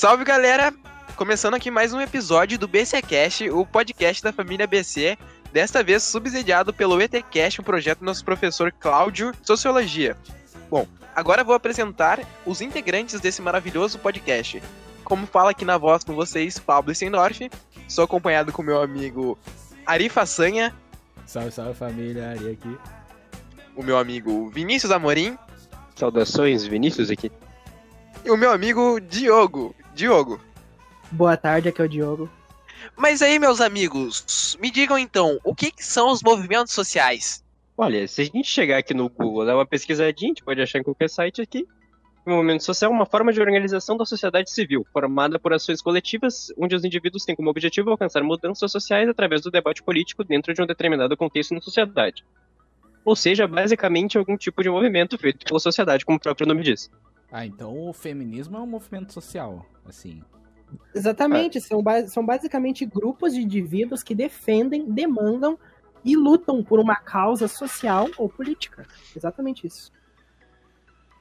Salve galera! Começando aqui mais um episódio do BCcast, o podcast da família BC, desta vez subsidiado pelo ETcast, um projeto do nosso professor Cláudio, Sociologia. Bom, agora vou apresentar os integrantes desse maravilhoso podcast. Como fala aqui na voz com vocês, Pablo Sendorf, sou acompanhado com meu amigo Ari Façanha. Salve, salve família, Ari aqui. O meu amigo Vinícius Amorim. Saudações, Vinícius aqui. E o meu amigo Diogo. Diogo. Boa tarde, aqui é o Diogo. Mas aí, meus amigos, me digam então, o que, que são os movimentos sociais? Olha, se a gente chegar aqui no Google, dar uma pesquisadinha, a gente pode achar em qualquer site aqui. O movimento social é uma forma de organização da sociedade civil, formada por ações coletivas, onde os indivíduos têm como objetivo alcançar mudanças sociais através do debate político dentro de um determinado contexto na sociedade. Ou seja, basicamente algum tipo de movimento feito pela sociedade, como o próprio nome diz. Ah, então o feminismo é um movimento social, assim. Exatamente, é. são, são basicamente grupos de indivíduos que defendem, demandam e lutam por uma causa social ou política. Exatamente isso.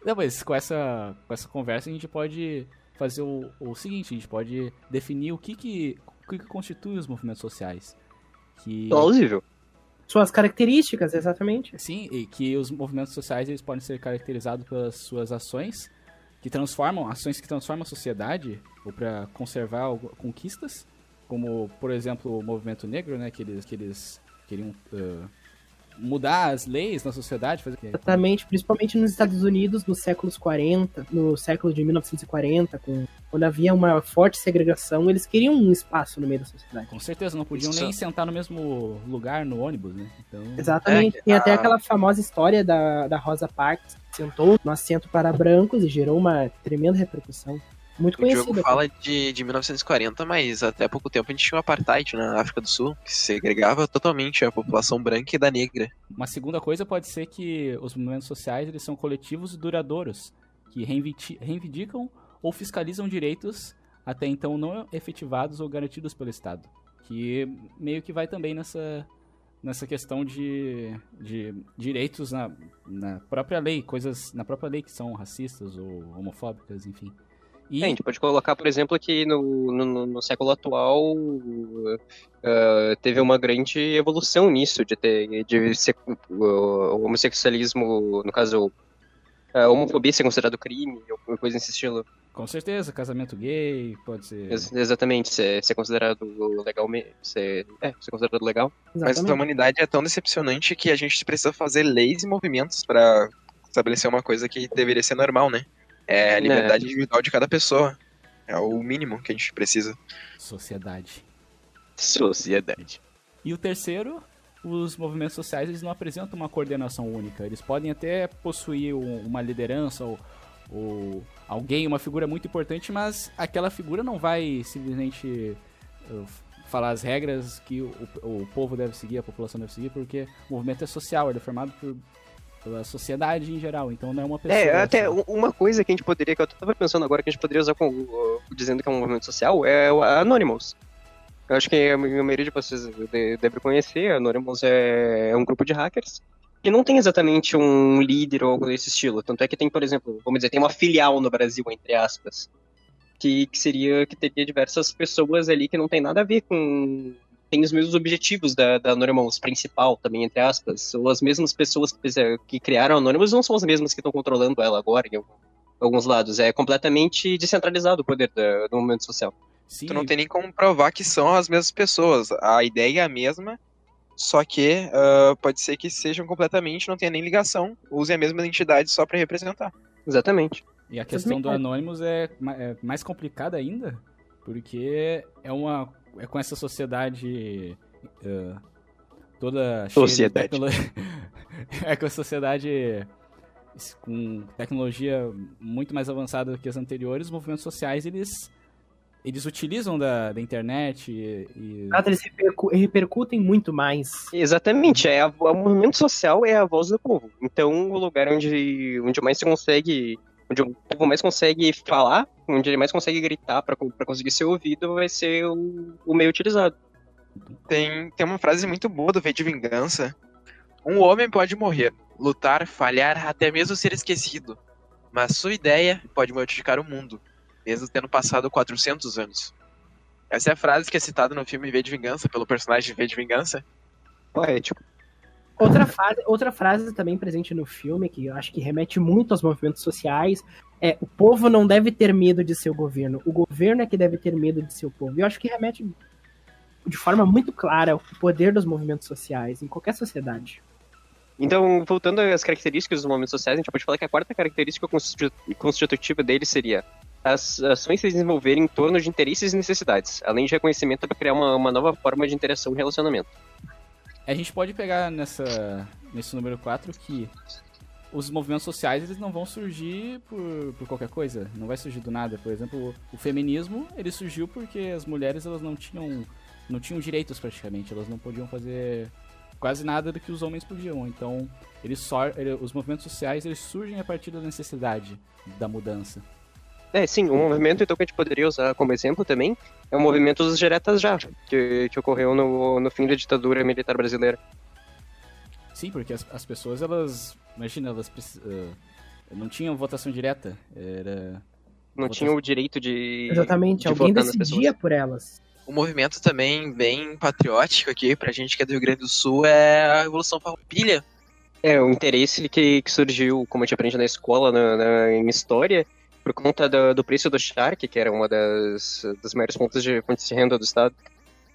Não, mas com essa, com essa conversa a gente pode fazer o, o seguinte, a gente pode definir o que que, o que, que constitui os movimentos sociais. Que... Plausível. Suas características, exatamente. Sim, e que os movimentos sociais eles podem ser caracterizados pelas suas ações que transformam, ações que transformam a sociedade ou para conservar conquistas, como, por exemplo, o movimento negro, né, que eles, que eles queriam uh, mudar as leis na sociedade. Fazer... Exatamente, principalmente nos Estados Unidos, nos séculos 40, no século de 1940, com, quando havia uma forte segregação, eles queriam um espaço no meio da sociedade. Com certeza, não podiam Isso. nem sentar no mesmo lugar no ônibus, né? Então... Exatamente, é, tem a... até aquela famosa história da, da Rosa Parks, que sentou no assento para brancos e gerou uma tremenda repercussão. Muito conhecido. O jogo fala de, de 1940, mas até pouco tempo a gente tinha um apartheid na África do Sul, que segregava totalmente a população branca e da negra. Uma segunda coisa pode ser que os movimentos sociais eles são coletivos e duradouros, que reivindicam ou fiscalizam direitos até então não efetivados ou garantidos pelo Estado. Que meio que vai também nessa, nessa questão de, de direitos na, na própria lei, coisas na própria lei que são racistas ou homofóbicas, enfim. E... É, a gente pode colocar, por exemplo, que no, no, no século atual uh, teve uma grande evolução nisso, de ter de ser, uh, o homossexualismo, no caso, a homofobia ser considerado crime, ou coisa nesse estilo. Com certeza, casamento gay pode ser. Ex exatamente, ser, ser considerado legal. Ser, é, ser considerado legal. Exatamente. Mas a humanidade é tão decepcionante que a gente precisa fazer leis e movimentos para estabelecer uma coisa que deveria ser normal, né? É a liberdade é. individual de cada pessoa. É o mínimo que a gente precisa. Sociedade. Sociedade. E o terceiro, os movimentos sociais eles não apresentam uma coordenação única. Eles podem até possuir uma liderança ou, ou alguém, uma figura muito importante, mas aquela figura não vai simplesmente uh, falar as regras que o, o, povo deve seguir, a população deve seguir, porque o movimento é social, ele é formado por pela sociedade em geral, então não é uma pessoa. É, até uma coisa que a gente poderia, que eu tava pensando agora, que a gente poderia usar com, dizendo que é um movimento social, é o Anonymous. Eu acho que a maioria de vocês deve conhecer, Anonymous é, é um grupo de hackers que não tem exatamente um líder ou algo desse estilo. Tanto é que tem, por exemplo, vamos dizer, tem uma filial no Brasil, entre aspas, que, que seria que teria diversas pessoas ali que não tem nada a ver com tem os mesmos objetivos da, da Anonymous principal, também, entre aspas. Ou as mesmas pessoas que, que criaram a Anonymous não são as mesmas que estão controlando ela agora, em alguns lados. É completamente descentralizado o poder do, do movimento social. Sim. Tu não tem nem como provar que são as mesmas pessoas. A ideia é a mesma, só que uh, pode ser que sejam completamente, não tenha nem ligação, usem a mesma identidade só para representar. Exatamente. E a questão do Anonymous é, é mais complicada ainda, porque é uma é com essa sociedade uh, toda sociedade. é com a sociedade com tecnologia muito mais avançada do que as anteriores, os movimentos sociais eles eles utilizam da, da internet e, e... eles repercutem muito mais. Exatamente, é a, o movimento social é a voz do povo. Então, o lugar onde, onde mais se consegue onde o povo mais consegue falar, onde ele mais consegue gritar para conseguir ser ouvido, vai ser o, o meio utilizado. Tem, tem uma frase muito boa do V de Vingança. Um homem pode morrer, lutar, falhar, até mesmo ser esquecido. Mas sua ideia pode modificar o mundo. mesmo tendo passado 400 anos. Essa é a frase que é citada no filme V de Vingança, pelo personagem V de Vingança. Poético. Outra frase, outra frase também presente no filme, que eu acho que remete muito aos movimentos sociais, é o povo não deve ter medo de seu governo, o governo é que deve ter medo de seu povo. E eu acho que remete de forma muito clara ao poder dos movimentos sociais em qualquer sociedade. Então, voltando às características dos movimentos sociais, a gente pode falar que a quarta característica constitutiva deles seria as ações se desenvolverem em torno de interesses e necessidades, além de reconhecimento para criar uma, uma nova forma de interação e relacionamento. A gente pode pegar nessa, nesse número 4 que os movimentos sociais eles não vão surgir por, por qualquer coisa, não vai surgir do nada. Por exemplo, o feminismo ele surgiu porque as mulheres elas não tinham não tinham direitos praticamente, elas não podiam fazer quase nada do que os homens podiam. Então, eles só, ele, os movimentos sociais eles surgem a partir da necessidade da mudança. É, sim, um movimento então que a gente poderia usar como exemplo também é o movimento dos diretas já, que, que ocorreu no, no fim da ditadura militar brasileira. Sim, porque as, as pessoas, elas, imagina, elas uh, não tinham votação direta, era... Não votação... tinham o direito de Exatamente, de alguém decidia por elas. Um movimento também bem patriótico aqui, pra gente que é do Rio Grande do Sul, é a Revolução Farroupilha. É, o interesse que, que surgiu, como a gente aprende na escola, na, na em história, por conta do, do, preço do Shark, que era uma das, das maiores fontes de, fontes de renda do Estado.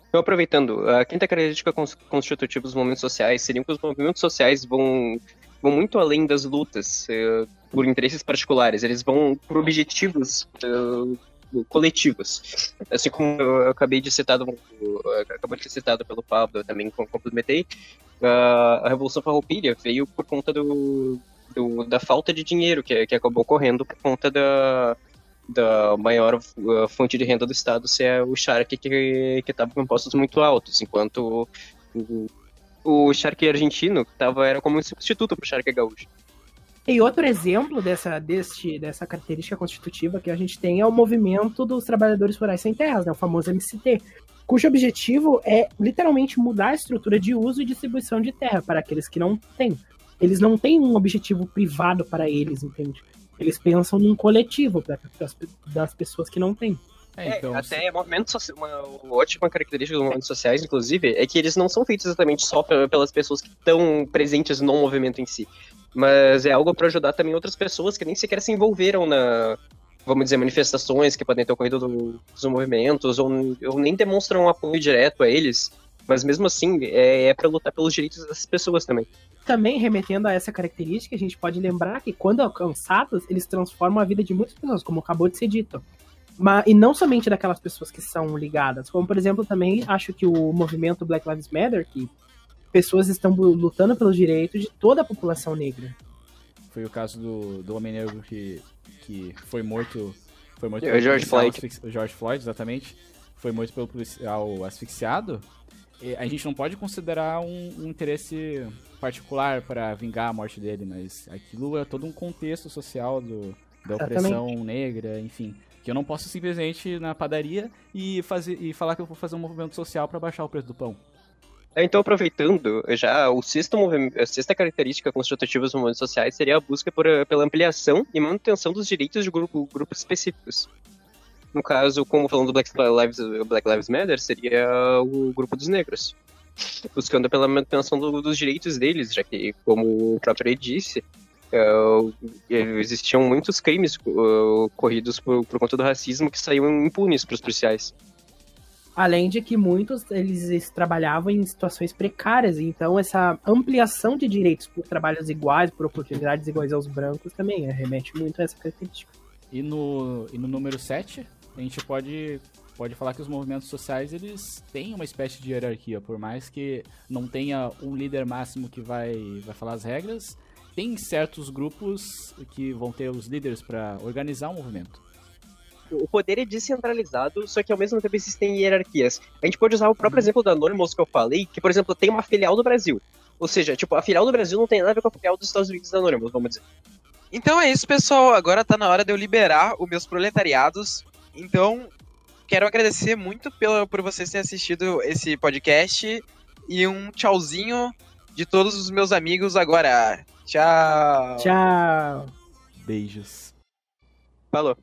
Então, aproveitando, a quinta característica constitutiva dos movimentos sociais seria que os movimentos sociais vão, vão muito além das lutas uh, por interesses particulares, eles vão por objetivos uh, coletivos. Assim como eu acabei de citar, acabou de ser citado pelo Pablo, eu também complementei, a Revolução Farroupilha veio por conta do, do, da falta de dinheiro que, que acabou ocorrendo por conta da, da maior uh, fonte de renda do Estado ser o Shark, que estava com impostos muito altos, enquanto o, o Shark argentino tava, era como um substituto para o Shark gaúcho. E outro exemplo dessa, deste, dessa característica constitutiva que a gente tem é o movimento dos trabalhadores rurais sem terras, né, o famoso MCT, cujo objetivo é literalmente mudar a estrutura de uso e distribuição de terra para aqueles que não têm. Eles não têm um objetivo privado para eles, entende? Eles pensam num coletivo para das pessoas que não têm. É, então, é, até movimentos sociais, uma ótima característica dos movimentos sociais, inclusive, é que eles não são feitos exatamente só pelas pessoas que estão presentes no movimento em si, mas é algo para ajudar também outras pessoas que nem sequer se envolveram na, vamos dizer, manifestações que podem ter ocorrido dos movimentos, ou, ou nem demonstram um apoio direto a eles, mas mesmo assim é, é para lutar pelos direitos dessas pessoas também. Também remetendo a essa característica, a gente pode lembrar que quando alcançados, eles transformam a vida de muitas pessoas, como acabou de ser dito. Mas, e não somente daquelas pessoas que são ligadas, como por exemplo também acho que o movimento Black Lives Matter, que pessoas estão lutando pelos direitos de toda a população negra. Foi o caso do, do homem negro que, que foi morto. Foi morto o George Floyd. O George Floyd, exatamente. Foi morto pelo policial asfixiado. A gente não pode considerar um, um interesse particular para vingar a morte dele, mas aquilo é todo um contexto social do, da opressão exatamente. negra, enfim. Que eu não posso simplesmente ir na padaria e, fazer, e falar que eu vou fazer um movimento social para baixar o preço do pão. É, então, aproveitando, já o sexto a sexta característica constitutiva dos movimentos sociais seria a busca por, pela ampliação e manutenção dos direitos de grupo, grupos específicos. No caso, como falando do Black Lives, Black Lives Matter, seria o grupo dos negros. Buscando pela manutenção do, dos direitos deles, já que, como o próprio Rei disse, uh, existiam muitos crimes uh, ocorridos por, por conta do racismo que saíam impunes para os policiais. Além de que muitos eles trabalhavam em situações precárias, então essa ampliação de direitos por trabalhos iguais, por oportunidades iguais aos brancos também remete muito a essa característica. E no, e no número 7, a gente pode, pode falar que os movimentos sociais eles têm uma espécie de hierarquia, por mais que não tenha um líder máximo que vai, vai falar as regras, tem certos grupos que vão ter os líderes para organizar o movimento o poder é descentralizado, só que ao mesmo tempo existem hierarquias. A gente pode usar o próprio uhum. exemplo da Anonymous que eu falei, que, por exemplo, tem uma filial do Brasil. Ou seja, tipo, a filial do Brasil não tem nada a ver com a filial dos Estados Unidos da Anonymous, vamos dizer. Então é isso, pessoal. Agora tá na hora de eu liberar os meus proletariados. Então, quero agradecer muito pelo, por vocês terem assistido esse podcast. E um tchauzinho de todos os meus amigos agora. Tchau. Tchau. Beijos. Falou.